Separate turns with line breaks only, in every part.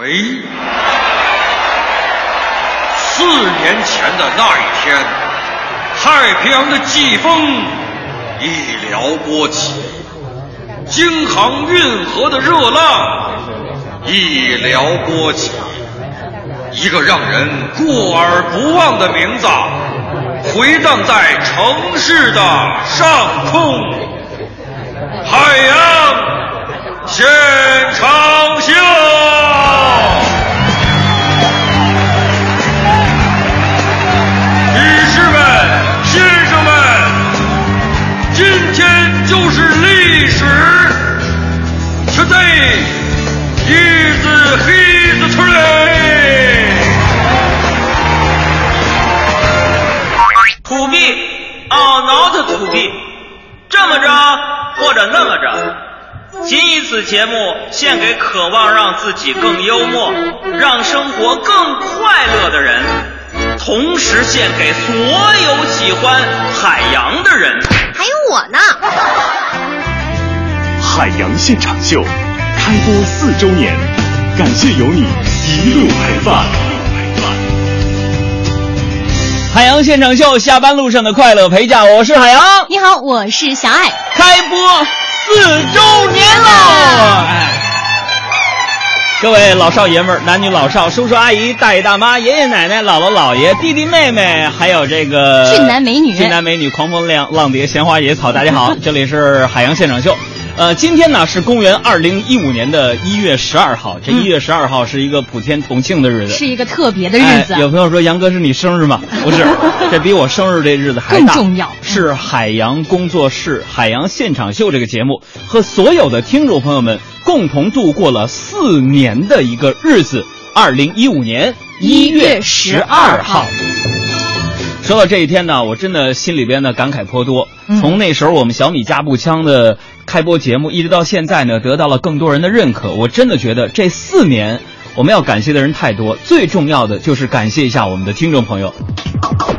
喂，四年前的那一天，太平洋的季风一撩拨起，京杭运河的热浪一撩拨起，一个让人过耳不忘的名字回荡在城市的上空，海洋。现场秀，女士们、先生们，今天就是历史。Today is history。
土地，Oh not 土地，这么着或者那么着。仅以此节目献给渴望让自己更幽默、让生活更快乐的人，同时献给所有喜欢海洋的人。
还有我呢！
海洋现场秀开播四周年，感谢有你一路陪伴。
海洋现场秀下班路上的快乐陪驾，我是海洋。
你好，我是小爱。
开播。四周年喽！各位老少爷们儿、男女老少、叔叔阿姨、大爷大妈、爷爷奶奶、姥姥姥爷、弟弟妹妹，还有这个
俊男美女、
俊男美女、狂风浪浪蝶、闲花野草，大家好，这里是海洋现场秀。呃，今天呢是公元二零一五年的一月十二号，这一月十二号是一个普天同庆的日子，
是一个特别的日子。
有朋友说杨哥是你生日吗？不是，这比我生日这日子还
更重要。
是海洋工作室《海洋现场秀》这个节目和所有的听众朋友们共同度过了四年的一个日子。二零一五年一月十二号，说到这一天呢，我真的心里边呢感慨颇多。从那时候我们小米加步枪的。开播节目一直到现在呢，得到了更多人的认可。我真的觉得这四年我们要感谢的人太多，最重要的就是感谢一下我们的听众朋友。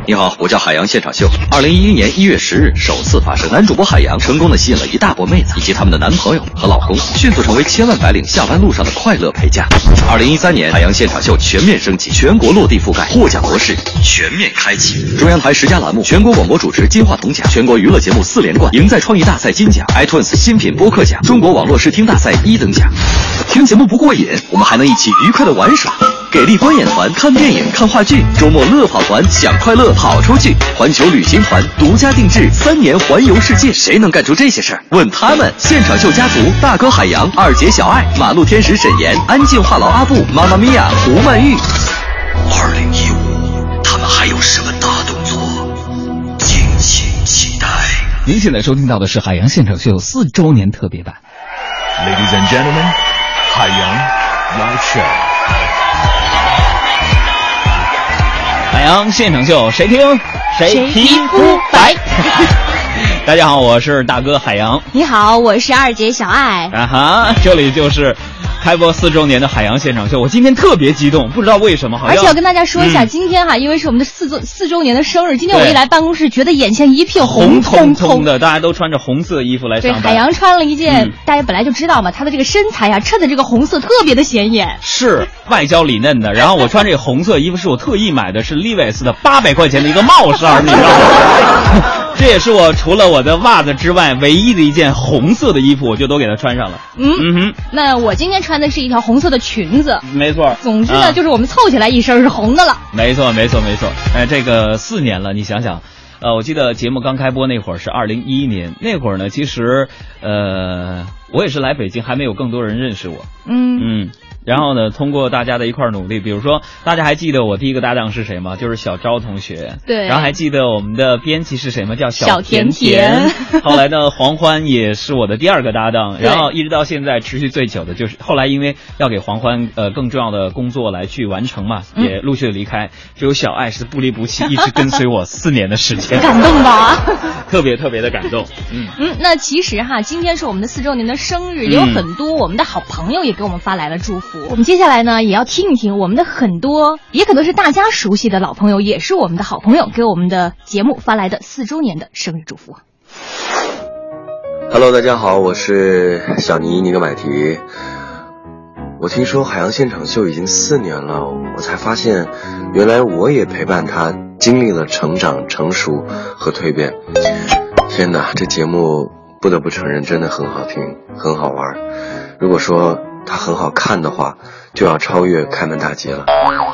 你好，我叫海洋现场秀。二零一一年一月十日首次发生，男主播海洋成功的吸引了一大波妹子以及他们的男朋友和老公，迅速成为千万白领下班路上的快乐陪嫁。二零一三年，海洋现场秀全面升级，全国落地覆盖，获奖模式全面开启。中央台十佳栏目，全国广播主持金话筒奖，全国娱乐节目四连冠，赢在创意大赛金奖，iTunes 新品播客奖，中国网络视听大赛一等奖。听节目不过瘾，我们还能一起愉快的玩耍。给力观演团看电影、看话剧，周末乐跑团享快乐跑出去。环球旅行团独家定制三年环游世界，谁能干出这些事儿？问他们！现场秀家族，大哥海洋，二姐小爱，马路天使沈岩，安静话痨阿布，妈妈咪呀胡曼玉。二零一五，他们还有什么大动作？敬请期待。
您现在收听到的是海洋现场秀四周年特别版。
Ladies and gentlemen，海洋 Live Show。
海洋现场秀，谁听谁皮肤白。大家好，我是大哥海洋。
你好，我是二姐小爱。
啊哈，这里就是。开播四周年的海洋现场秀，我今天特别激动，不知道为什么。
好像而且要跟大家说一下，今天哈，因为是我们的四周四周年的生日，今天我一来办公室，觉得眼前一片
红
彤
彤的，大家都穿着红色衣服来上班。
对，海洋穿了一件，大家本来就知道嘛，他的这个身材啊，衬的这个红色特别的显眼。
是外焦里嫩的，然后我穿这个红色衣服是我特意买的，是 Levi's 的八百块钱的一个帽衫，你知道吗？这也是我除了我的袜子之外唯一的一件红色的衣服，我就都给它穿上了。
嗯嗯哼，那我今天穿的是一条红色的裙子。
没错。
总之呢，就是我们凑起来一身是红的了。
没错，没错，没错。哎，这个四年了，你想想，呃，我记得节目刚开播那会儿是二零一一年，那会儿呢，其实，呃，我也是来北京，还没有更多人认识我。嗯嗯。然后呢，通过大家的一块努力，比如说，大家还记得我第一个搭档是谁吗？就是小昭同学。
对。
然后还记得我们的编辑是谁吗？叫
小
甜
甜。
后来呢，黄欢也是我的第二个搭档。然后一直到现在持续最久的就是后来因为要给黄欢呃更重要的工作来去完成嘛，也陆续的离开。只有小爱是不离不弃，一直跟随我四年的时间。
感动吧？
特别特别的感动。
嗯嗯，那其实哈，今天是我们的四周年的生日，也有很多我们的好朋友也给我们发来了祝福。我们接下来呢，也要听一听我们的很多，也可能是大家熟悉的老朋友，也是我们的好朋友，给我们的节目发来的四周年的生日祝福。
Hello，大家好，我是小尼尼格买提。我听说海洋现场秀已经四年了，我才发现，原来我也陪伴他经历了成长、成熟和蜕变。天哪，这节目不得不承认真的很好听，很好玩。如果说它很好看的话，就要超越开门大吉了。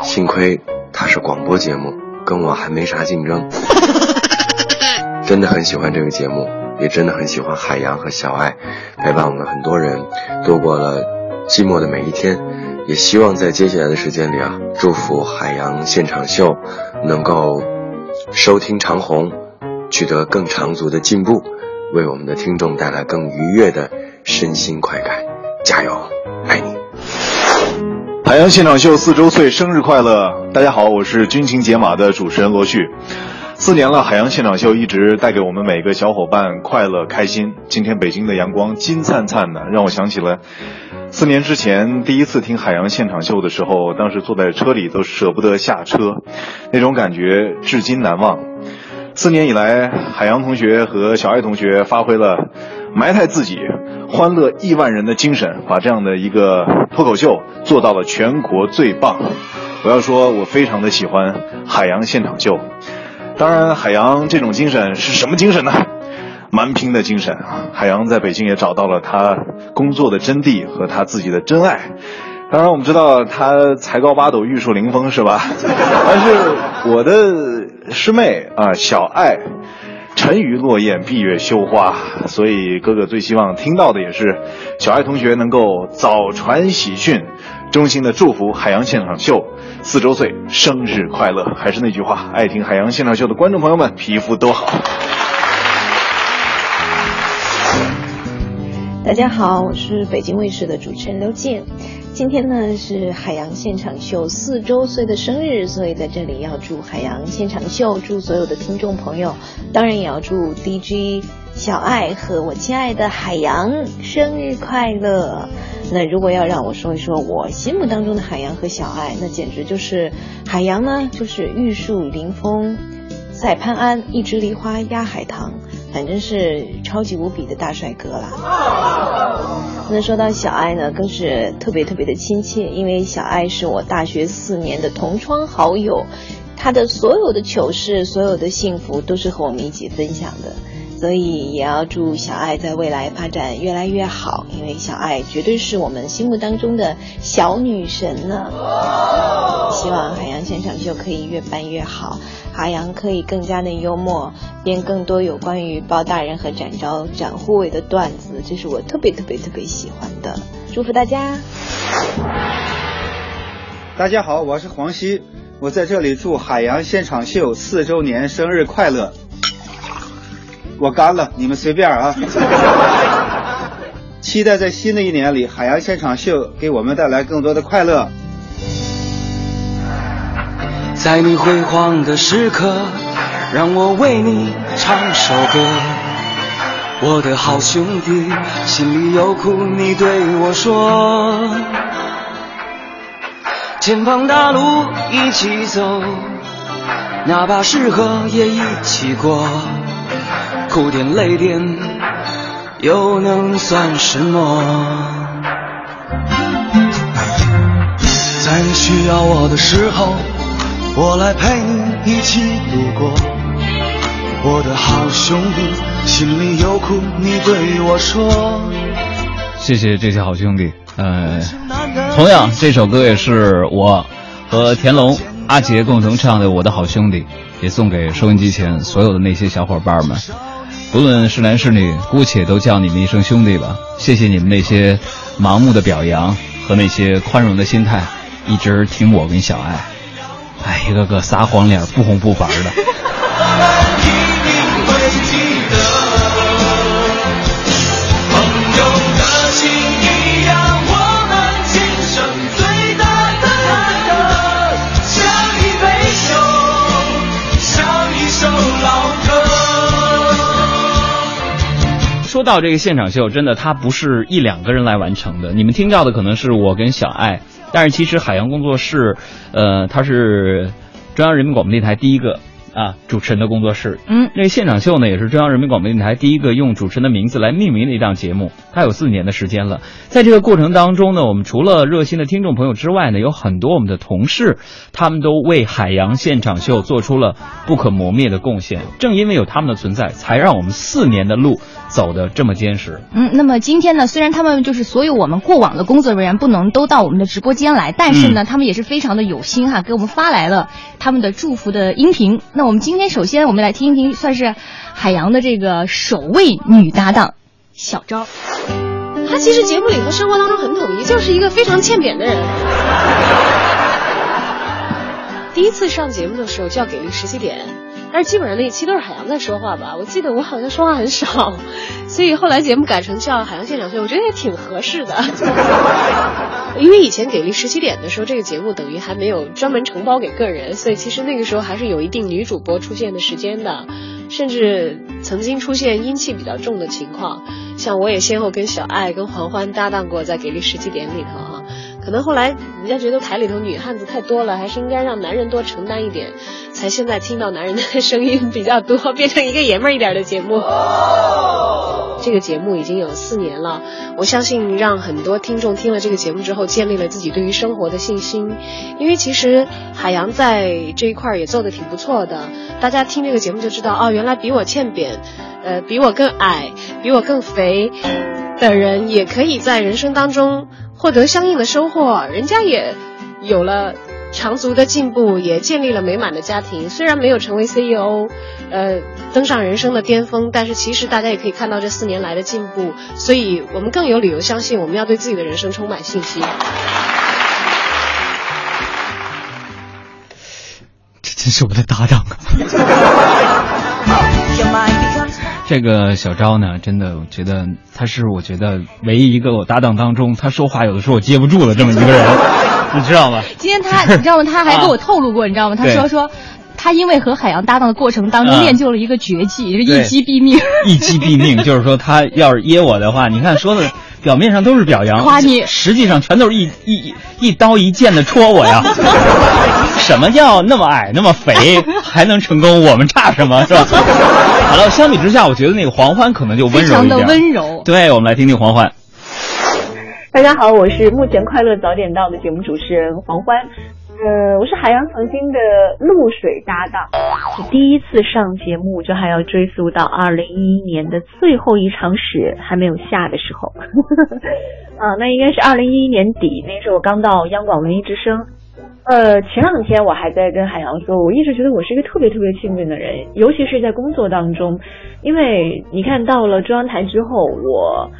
幸亏它是广播节目，跟我还没啥竞争。真的很喜欢这个节目，也真的很喜欢海洋和小爱，陪伴我们很多人度过了。寂寞的每一天，也希望在接下来的时间里啊，祝福海洋现场秀能够收听长虹，取得更长足的进步，为我们的听众带来更愉悦的身心快感。加油，爱你！
海洋现场秀四周岁生日快乐！大家好，我是军情解码的主持人罗旭。四年了，海洋现场秀一直带给我们每个小伙伴快乐开心。今天北京的阳光金灿灿的，让我想起了。四年之前第一次听海洋现场秀的时候，当时坐在车里都舍不得下车，那种感觉至今难忘。四年以来，海洋同学和小爱同学发挥了埋汰自己、欢乐亿万人的精神，把这样的一个脱口秀做到了全国最棒。我要说，我非常的喜欢海洋现场秀。当然，海洋这种精神是什么精神呢？蛮拼的精神啊！海洋在北京也找到了他工作的真谛和他自己的真爱。当然，我们知道他才高八斗，玉树临风，是吧？但是我的师妹啊，小爱，沉鱼落雁，闭月羞花。所以哥哥最希望听到的也是小爱同学能够早传喜讯，衷心的祝福海洋现场秀四周岁生日快乐。还是那句话，爱听海洋现场秀的观众朋友们，皮肤都好。
大家好，我是北京卫视的主持人刘静。今天呢是海洋现场秀四周岁的生日，所以在这里要祝海洋现场秀，祝所有的听众朋友，当然也要祝 DJ 小爱和我亲爱的海洋生日快乐。那如果要让我说一说我心目当中的海洋和小爱，那简直就是海洋呢，就是玉树临风，赛潘安，一枝梨花压海棠。反正是超级无比的大帅哥啦。那说到小爱呢，更是特别特别的亲切，因为小爱是我大学四年的同窗好友，他的所有的糗事、所有的幸福都是和我们一起分享的，所以也要祝小爱在未来发展越来越好，因为小爱绝对是我们心目当中的小女神呢。希望海洋现场秀可以越办越好。海洋可以更加的幽默，编更多有关于包大人和展昭、展护卫的段子，这是我特别特别特别喜欢的。祝福大家！
大家好，我是黄西，我在这里祝海洋现场秀四周年生日快乐。我干了，你们随便啊。期待在新的一年里，海洋现场秀给我们带来更多的快乐。
在你辉煌的时刻，让我为你唱首歌。我的好兄弟，心里有苦你对我说。前方大路一起走，哪怕是河也一起过。哭点泪点又能算什么？在你需要我的时候。我来陪你一起度过，我的好兄弟，心里有苦你对我说。
谢谢这些好兄弟，呃，同样这首歌也是我和田龙、阿杰共同唱的《我的好兄弟》，也送给收音机前所有的那些小伙伴们，不论是男是女，姑且都叫你们一声兄弟吧。谢谢你们那些盲目的表扬和那些宽容的心态，一直挺我跟小爱。哎，一个个撒谎脸，不红不白的。说到这个现场秀，真的，它不是一两个人来完成的。你们听到的可能是我跟小爱。但是其实海洋工作室，呃，它是中央人民广播电台第一个啊主持人的工作室。
嗯，
那个现场秀呢，也是中央人民广播电台第一个用主持人的名字来命名的一档节目，它有四年的时间了。在这个过程当中呢，我们除了热心的听众朋友之外呢，有很多我们的同事，他们都为海洋现场秀做出了不可磨灭的贡献。正因为有他们的存在，才让我们四年的路走得这么坚实。
嗯，那么今天呢，虽然他们就是所有我们过往的工作人员不能都到我们的直播间来，但是呢，
嗯
他们也是非常的有心哈，给我们发来了他们的祝福的音频。那我们今天首先我们来听一听，算是海洋的这个首位女搭档小昭。
她其实节目里和生活当中很统一，就是一个非常欠扁的人。第一次上节目的时候就要给力十几点，但是基本上那一期都是海洋在说话吧，我记得我好像说话很少，所以后来节目改成叫海洋现场秀，我觉得也挺合适的。因为以前给力十七点的时候，这个节目等于还没有专门承包给个人，所以其实那个时候还是有一定女主播出现的时间的，甚至曾经出现阴气比较重的情况。像我也先后跟小爱、跟黄欢搭档过，在给力十七点里头哈、可能后来人家觉得台里头女汉子太多了，还是应该让男人多承担一点，才现在听到男人的 声音比较多，变成一个爷们儿一点的节目。这个节目已经有四年了，我相信让很多听众听了这个节目之后，建立了自己对于生活的信心。因为其实海洋在这一块儿也做的挺不错的，大家听这个节目就知道，哦，原来比我欠扁，呃，比我更矮，比我更肥的人，也可以在人生当中获得相应的收获，人家也有了。长足的进步，也建立了美满的家庭。虽然没有成为 CEO，呃，登上人生的巅峰，但是其实大家也可以看到这四年来的进步，所以我们更有理由相信，我们要对自己的人生充满信心。
这真是我的搭档啊！这个小昭呢，真的，我觉得他是我觉得唯一一个我搭档当中，他说话有的时候我接不住的这么一个人，你知道吗？
今天他，你知道吗？他还给我透露过，你知道吗？他说说。他因为和海洋搭档的过程当中
啊
练就了一个绝技，是一击毙命。
一击毙命，就是说他要是噎我的话，你看说的表面上都是表扬，
夸你
实际上全都是一一一刀一剑的戳我呀。什么叫那么矮那么肥还能成功？我们差什么是吧？好了，相比之下，我觉得那个黄欢可能就温柔一
非常的
点。
温柔。
对，我们来听听黄欢。
大家好，我是目前快乐早点到的节目主持人黄欢。呃，我是海洋曾经的露水搭档，是第一次上节目就还要追溯到二零一一年的最后一场雪还没有下的时候，啊，那应该是二零一一年底，那时候我刚到央广文艺之声。呃，前两天我还在跟海洋说，我一直觉得我是一个特别特别幸运的人，尤其是在工作当中，因为你看到了中央台之后，我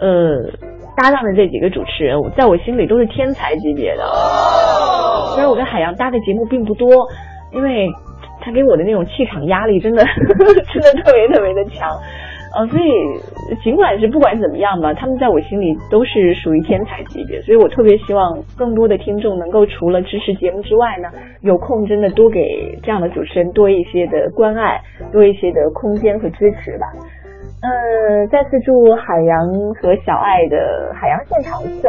呃搭档的这几个主持人，在我心里都是天才级别的。虽然我跟海洋搭的节目并不多，因为他给我的那种气场压力真的 真的特别特别的强。呃，所以尽管是不管怎么样吧，他们在我心里都是属于天才级别，所以我特别希望更多的听众能够除了支持节目之外呢，有空真的多给这样的主持人多一些的关爱，多一些的空间和支持吧。呃，再次祝海洋和小爱的海洋现场秀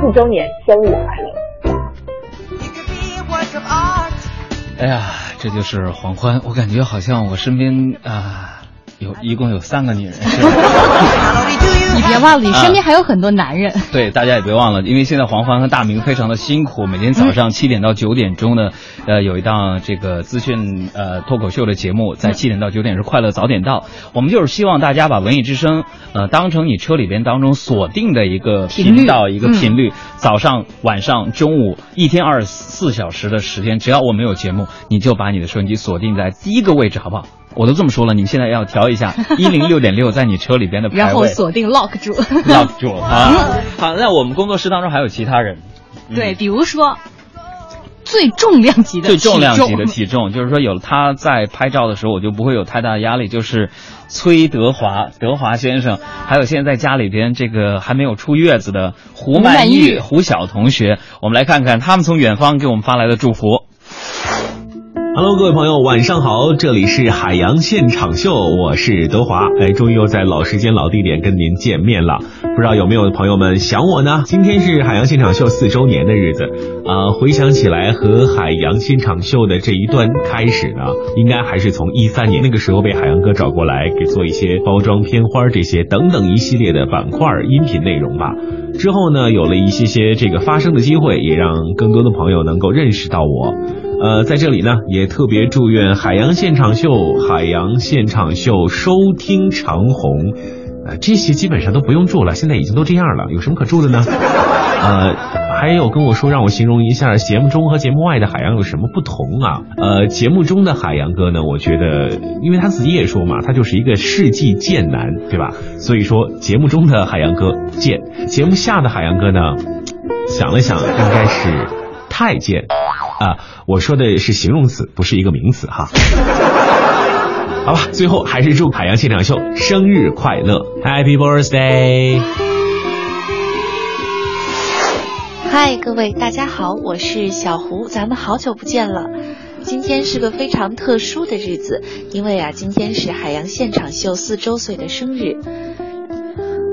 四周年生日快乐！
哎呀，这就是黄欢，我感觉好像我身边啊、有一共有三个女人。
你别忘了，你身边还有很多男人。
对，大家也别忘了，因为现在黄欢和大明非常的辛苦，每天早上七点到九点钟呢，呃，有一档这个资讯呃脱口秀的节目，在七点到九点是快乐早点到。我们就是希望大家把文艺之声呃当成你车里边当中锁定的一个
频
道一个
嗯
频率，早上、晚上、中午一天二十四小时的时间，只要我们有节目，你就把你的收音机锁定在第一个位置，好不好？我都这么说了，你们现在要调一下 一零六点六在你车里边的排位，
然后锁定 lock 住。
lock 住啊。好，那我们工作室当中还有其他人，
对，比如说最重量级的
最重量级的体重，就是说有了他在拍照的时候，我就不会有太大的压力。就是崔德华，德华先生，还有现在在家里边这个还没有出月子的胡
曼、玉
胡晓同学，我们来看看他们从远方给我们发来的祝福。
Hello，各位朋友，晚上好，这里是海洋现场秀，我是德华，哎，终于又在老时间、老地点跟您见面了。不知道有没有朋友们想我呢？今天是海洋现场秀四周年的日子啊、回想起来和海洋现场秀的这一段开始呢，应该还是从一三年那个时候被海洋哥找过来给做一些包装片花这些等等一系列的板块音频内容吧。之后呢，有了一些些这个发声的机会，也让更多的朋友能够认识到我。呃，在这里呢，也特别祝愿海洋现场秀、海洋现场秀收听长虹。呃，这些基本上都不用祝了，现在已经都这样了，有什么可祝的呢？呃，还有跟我说让我形容一下节目中和节目外的海洋有什么不同啊？呃，节目中的海洋哥呢，我觉得，因为他自己也说嘛，他就是一个世纪贱男，对吧？所以说节目中的海洋哥贱，节目下的海洋哥呢，想了想，应该是太监啊。我说的是形容词，不是一个名词哈。好吧，最后还是祝海洋现场秀生日快乐，Happy Birthday！
嗨，各位大家好，我是小胡，咱们好久不见了。今天是个非常特殊的日子，因为啊，今天是海洋现场秀四周岁的生日。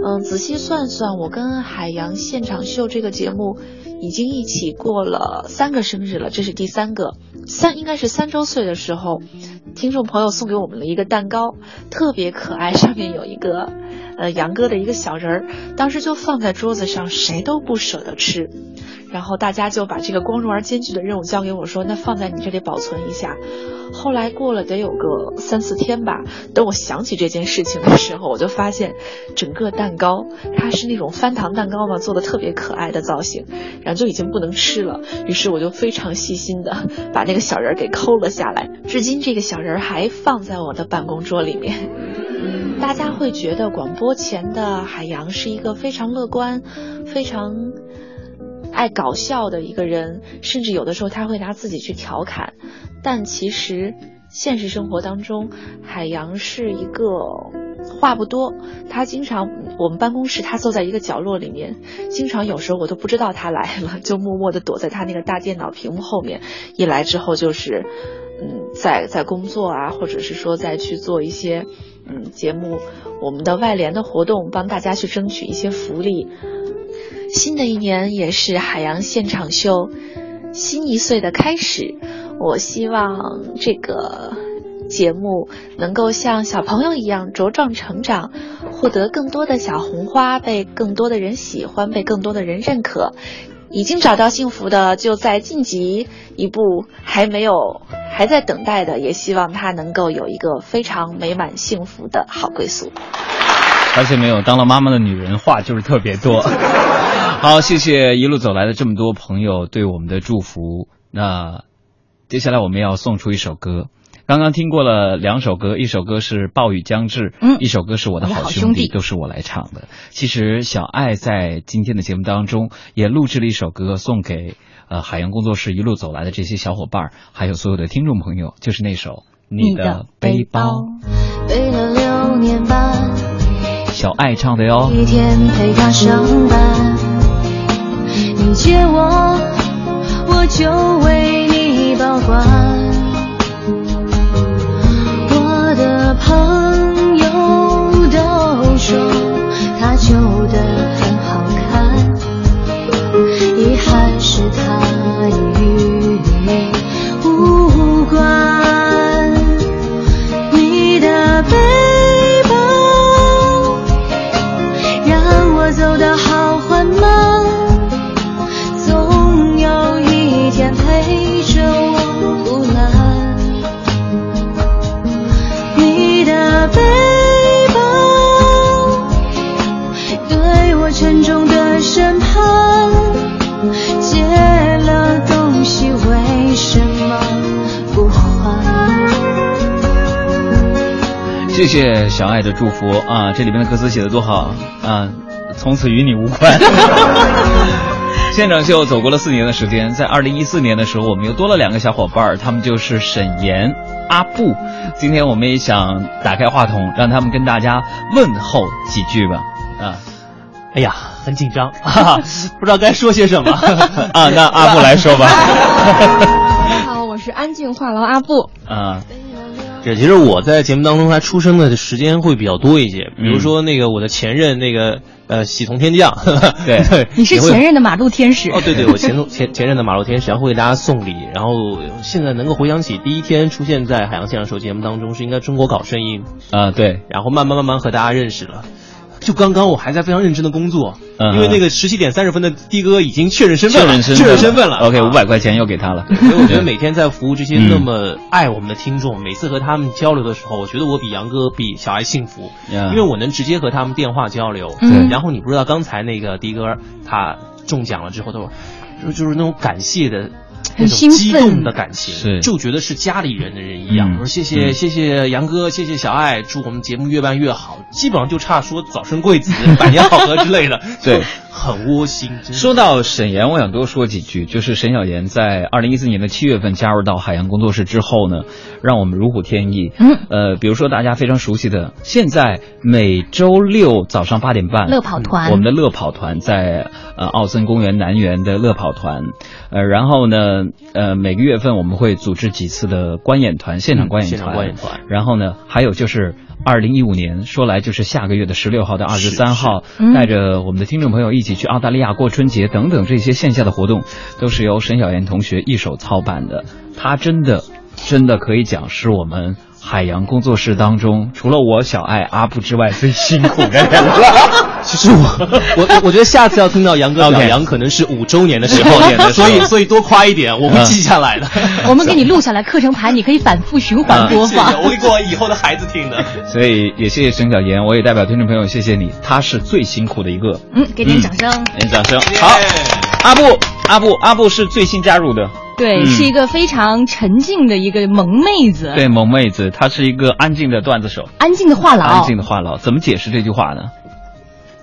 嗯，仔细算算，我跟海洋现场秀这个节目已经一起过了三个生日了，这是第三个。三应该是三周岁的时候，听众朋友送给我们了一个蛋糕，特别可爱，上面有一个呃杨哥的一个小人儿，当时就放在桌子上，谁都不舍得吃。然后大家就把这个光荣而艰巨的任务交给我说，那放在你这里保存一下。后来过了得有个三四天吧，等我想起这件事情的时候，我就发现整个蛋糕它是那种翻糖蛋糕嘛，做的特别可爱的造型，然后就已经不能吃了。于是我就非常细心的 把那个小人儿给抠了下来，至今这个小人儿还放在我的办公桌里面。大家会觉得广播前的海洋是一个非常乐观、非常。爱搞笑的一个人，甚至有的时候他会拿自己去调侃，但其实现实生活当中，海洋是一个话不多，他经常我们办公室他坐在一个角落里面，经常有时候我都不知道他来了，就默默的躲在他那个大电脑屏幕后面，一来之后就是嗯在在工作啊，或者是说再去做一些嗯节目，我们的外联的活动，帮大家去争取一些福利。新的一年也是海洋现场秀新一岁的开始，我希望这个节目能够像小朋友一样茁壮成长，获得更多的小红花，被更多的人喜欢，被更多的人认可。已经找到幸福的，就在晋级一步；还没有，还在等待的，也希望他能够有一个非常美满幸福的好归宿。
发现没有，当了妈妈的女人话就是特别多。好，谢谢一路走来的这么多朋友对我们的祝福。那接下来我们要送出一首歌，刚刚听过了两首歌，一首歌是《暴雨将至》，
嗯
一首歌是我的好兄弟，都是我来唱的。其实小爱在今天的节目当中也录制了一首歌，送给呃海洋工作室一路走来的这些小伙伴，还有所有的听众朋友，就是那首《你的背包》，
背了六年半，
小爱唱的哟。
一天陪他上班。你借我，我就为你保管。的
小爱的祝福啊！这里面的歌词写的多好啊！从此与你无关。现场秀走过了四年的时间，在二零一四年的时候，我们又多了两个小伙伴，他们就是沈岩、阿布。今天我们也想打开话筒，让他们跟大家问候几句吧。啊，
哎呀，很紧张，哈哈，不知道该说些什么
啊。那阿布来说吧。
大家好，我
是安静话痨阿布。
啊，这其实我在节目当中，他出生的时间会比较多一些。比如说那个我的前任那个呃喜从天降，
对
对，
你是前任的马路天使
哦，对对，我前 前前任的马路天使，然后会给大家送礼，然后现在能够回想起第一天出现在海洋现场秀节目当中，是应该中国搞声音
啊，对，
然后慢慢慢慢和大家认识了。就刚刚我还在非常认真的工作，
嗯
因为那个十七点三十分的的哥已经确认身份了，
确认身
份了。
OK，五百块钱又给他了。
所以我觉得每天在服务这些
嗯
那么爱我们的听众，每次和他们交流的时候，我觉得我比杨哥、比小爱幸福，
呀
因为我能直接和他们电话交流。
嗯
然后你不知道刚才那个的哥他中奖了之后，他就是那种感谢的。那种
很兴奋
激动的感情，
是
就觉得是家里人的人一样。
嗯
我说谢谢、
嗯
谢谢杨哥，谢谢小爱，祝我们节目越办越好。基本上就差说早生贵子、百年好合之类的，
对
很窝心。
说到沈岩，我想多说几句。就是沈小岩在二零一四年的七月份加入到海洋工作室之后呢，让我们如虎添翼。
嗯，
呃，比如说大家非常熟悉的，现在每周六早上八点半，
乐跑团
我们的乐跑团在呃奥森公园南园的乐跑团，呃，然后呢，呃，每个月份我们会组织几次的观演团，现场观演
现
团，
场观演团。
然后呢，还有就是二零一五年，说来就是下个月的十六号到二十三号，
嗯。
带着我们的听众朋友一起去澳大利亚过春节等等这些线下的活动，都是由沈小妍同学一手操办的。他真的真的可以讲是我们海洋工作室当中除了我小爱阿布之外最辛苦的人了。
其 实我我我觉得下次要听到杨哥表扬，可能是五周年的时候
年的
所以所以多夸一点，我会记下来的。
我们给你录下来课程盘，你可以反复循环播放。
谢谢我会给我以后的孩子听的。
所以也谢谢沈小妍，我也代表听众朋友谢谢你，她是最辛苦的一个。
嗯，给点掌声。
点掌声。好，阿布阿布阿布是最新加入的。
对，
嗯
是一个非常沉静的一个萌妹子。
对，萌妹子，她是一个安静的段子手，
安静的话痨。
安静的话痨，怎么解释这句话呢？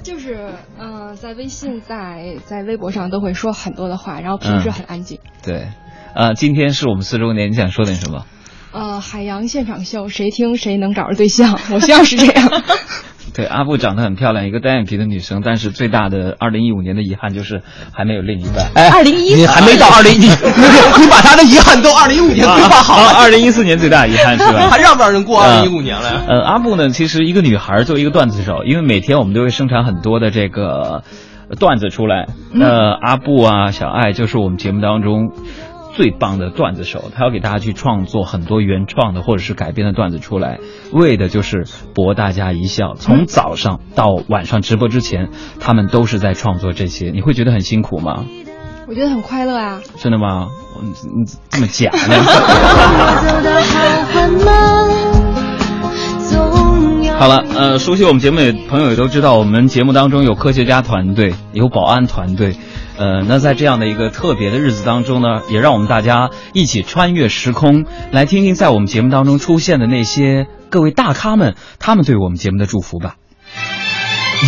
就是，嗯、在微信、在在微博上都会说很多的话，然后平时
嗯
很安静。
对，呃，今天是我们四周年，你想说点什么？
呃，海洋现场秀，谁听谁能找着对象，我希望是这样。
对，阿布长得很漂亮，一个单眼皮的女生，但是最大的二零一五年的遗憾就是还没有另一半。
哎
二零一
你还没到二零，你你把他的遗憾都二零一五年规划好了，
二零一四年最大的遗憾是吧？
还让不让人过二零一五年了？
呃，阿布呢，其实一个女孩作为一个段子手，因为每天我们都会生产很多的这个呃段子出来。呃，阿布啊，小爱就是我们节目当中最棒的段子手，他要给大家去创作很多原创的或者是改编的段子出来，为的就是博大家一笑。从早上到晚上直播之前，他们都是在创作这些，你会觉得很辛苦吗？
我觉得很快乐啊。
真的吗？你你这么假呢？
好
了，呃，熟悉我们节目的朋友也都知道，我们节目当中有科学家团队，有保安团队，呃，那在这样的一个特别的日子当中呢，也让我们大家一起穿越时空，来听听在我们节目当中出现的那些各位大咖们，他们对我们节目的祝福吧。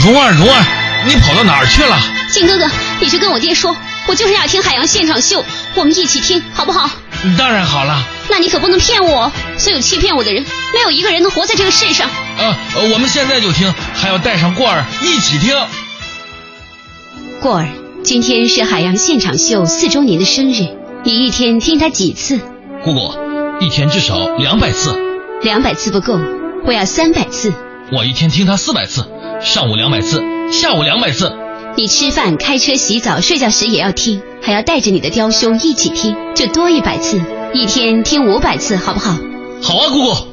蓉儿，蓉儿，你跑到哪儿去了？
靖哥哥，你去跟我爹说，我就是要听海洋现场秀，我们一起听好不好？
当然好了。
那你可不能骗我，所有欺骗我的人，没有一个人能活在这个世上。
呃，呃我们现在就听，还要带上过儿一起听。
过儿，今天是海洋现场秀四周年的生日，你一天听他几次？
姑姑，一天至少两百次，
两百次不够，我要三百次。
我一天听他四百次，上午两百次，下午两百次。
你吃饭、开车、洗澡、睡觉时也要听，还要带着你的雕兄一起听，就多一百次，一天听五百次，好不好？
好啊，姑姑。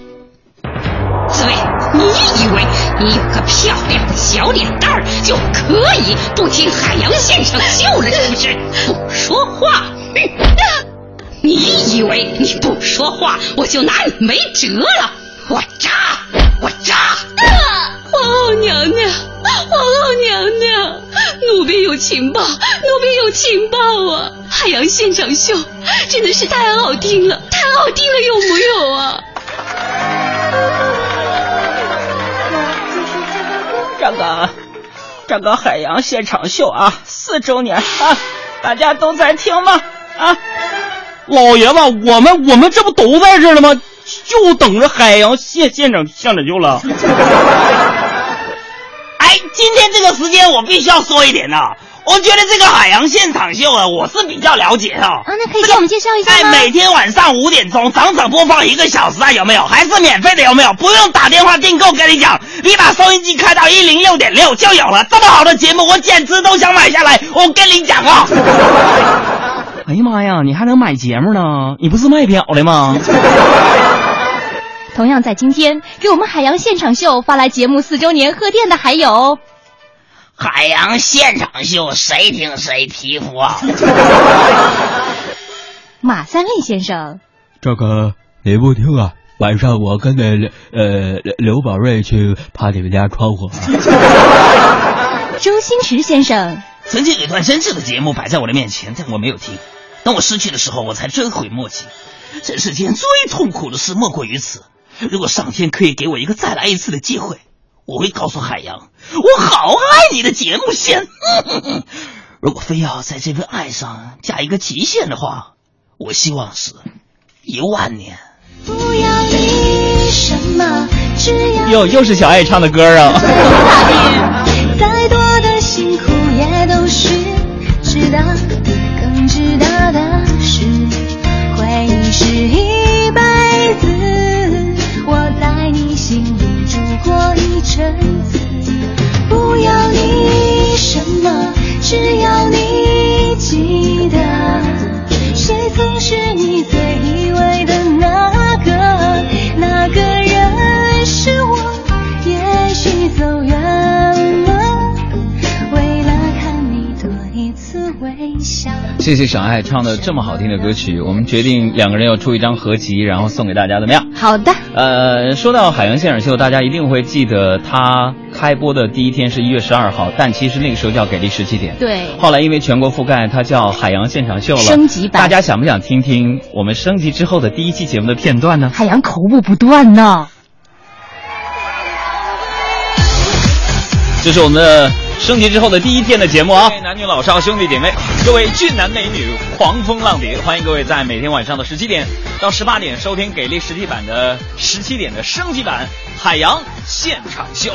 紫薇，你以为你有个漂亮的小脸蛋儿就可以不听海洋现场秀了，是不是？不说话，哼！你以为你不说话我就拿你没辙了？我扎，我扎！皇后娘娘，皇后娘娘，奴婢有情报，奴婢有情报啊！海洋现场秀真的是太好听了，太好听了，有木有啊？
这个海洋现场秀啊，四周年啊，大家都在听吗？啊，
老爷子，我们我们这不都在这儿了吗？就等着海洋现现场现场秀了。
哎，今天这个时间我必须要说一点呐、
我觉得这个海洋现场秀啊，我是比较了解的。啊，
那可以给我们介绍一下
哎，
吗？
每天晚上五点钟整整播放一个小时啊，有没有？还是免费的，有没有？不用打电话订购，跟你讲，你把收音机开到一零六点六就有了。这么好的节目，我简直都想买下来。我跟你讲啊。哎呀妈呀，你还能买节目呢？你不是卖表的吗？
同样在今天，给我们海洋现场秀发来节目四周年贺电的还有
海洋现场秀，谁听谁皮肤啊！
马三立先生、
这个你不听啊？晚上我跟那呃刘宝瑞去爬你们家窗户。
周星驰先生、
曾经有一段真挚的节目摆在我的面前，但我没有听。当我失去的时候，我才追悔莫及。这世间最痛苦的事莫过于此。如果上天可以给我一个再来一次的机会，我会告诉海洋，我好爱你的节目线。如果非要在这份爱上加一个极限的话，我希望是一万年。
不要你什么，只要
哟，又是小爱唱的歌啊！
再多的辛苦也都是值得，一阵子，不要你什么，只要你记得，谁曾是你最依偎的那个？那个人是我，也许走远了，为了看你多一次微笑。
谢谢小爱唱的这么好听的歌曲，我们决定两个人要出一张合集，然后送给大家，怎么样？
好的。
呃，说到海洋现场秀，大家一定会记得它开播的第一天是一月十二号，但其实那个时候叫给力十七点。
对
后来因为全国覆盖，它叫海洋现场秀了。
升级版
大家想不想听听我们升级之后的第一期节目的片段呢？
海洋口误不断呢。
这是我们的升级之后的第一天的节目啊！男女老少兄弟姐妹，各位俊男美女、狂风浪蝶，欢迎各位在每天晚上的十七点到十八点收听给力实体版的十七点的升级版海洋现场秀。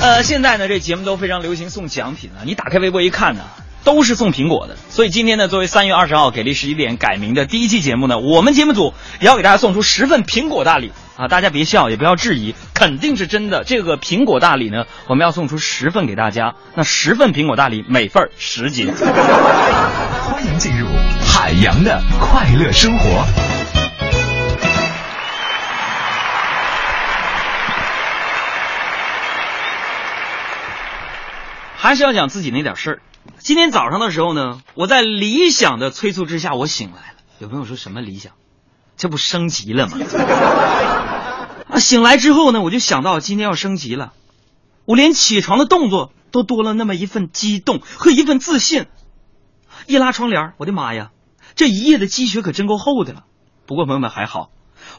呃，现在呢，这节目都非常流行送奖品啊，你打开微博一看呢。都是送苹果的，所以今天呢，作为三月二十号给力十一点改名的第一期节目呢，我们节目组也要给大家送出十份苹果大礼啊！大家别笑，也不要质疑，肯定是真的。这个苹果大礼呢，我们要送出十份给大家，那十份苹果大礼，每份十斤。
欢迎进入海洋的快乐生活。
还是要讲自己那点事儿。今天早上的时候呢，我在理想的催促之下，我醒来了。有朋友说什么理想？这不升级了吗？啊，醒来之后呢，我就想到今天要升级了，我连起床的动作都多了那么一份激动和一份自信。一拉窗帘，我的妈呀，这一夜的积雪可真够厚的了。不过朋友们还好，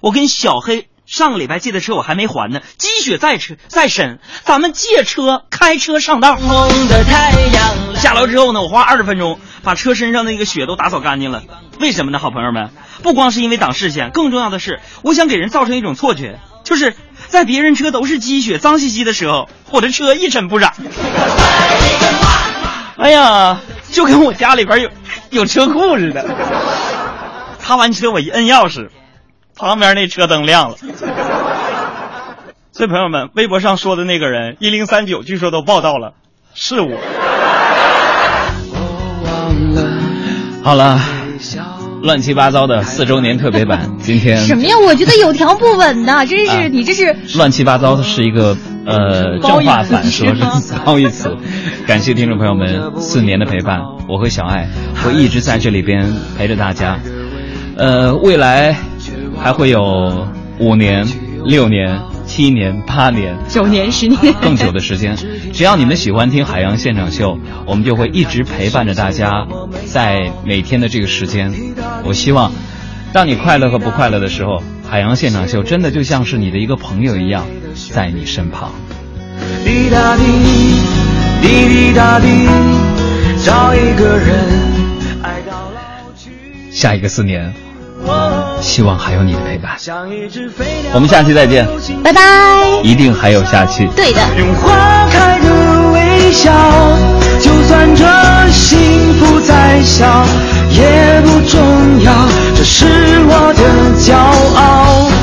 我跟小黑上个礼拜借的车我还没还呢，积雪再车再深，咱们借车开车上道。红的太阳下楼之后呢，我花二十分钟把车身上的那个雪都打扫干净了。为什么呢，好朋友们？不光是因为挡视线，更重要的是，我想给人造成一种错觉，就是在别人车都是积雪脏兮兮的时候，我的车一尘不染。哎呀，就跟我家里边有有车库似的。擦完车，我一摁钥匙，旁边那车灯亮了。所以朋友们，微博上说的那个人一零三九，据说都报道了，是我。好了，乱七八糟的四周年特别版，今天
什么呀？我觉得有条不紊的，真是、
啊
你这是
乱七八糟的是一个呃正话反说，是褒义词。感谢听众朋友们四年的陪伴，我和小爱会一直在这里边陪着大家。呃，未来还会有五年、六年、七年、八年、
九年、十年
更久的时间。只要你们喜欢听海洋现场秀，我们就会一直陪伴着大家，在每天的这个时间。我希望，当你快乐和不快乐的时候，海洋现场秀真的就像是你的一个朋友一样，在你身旁。
滴答滴，滴滴答滴，找一个人爱到老
下一个四年，希望还有你的陪伴。我们下期再见，
拜拜。
一定还有下期。
对的。
用花开的微笑，就算这再，也不重要。这是我的骄傲。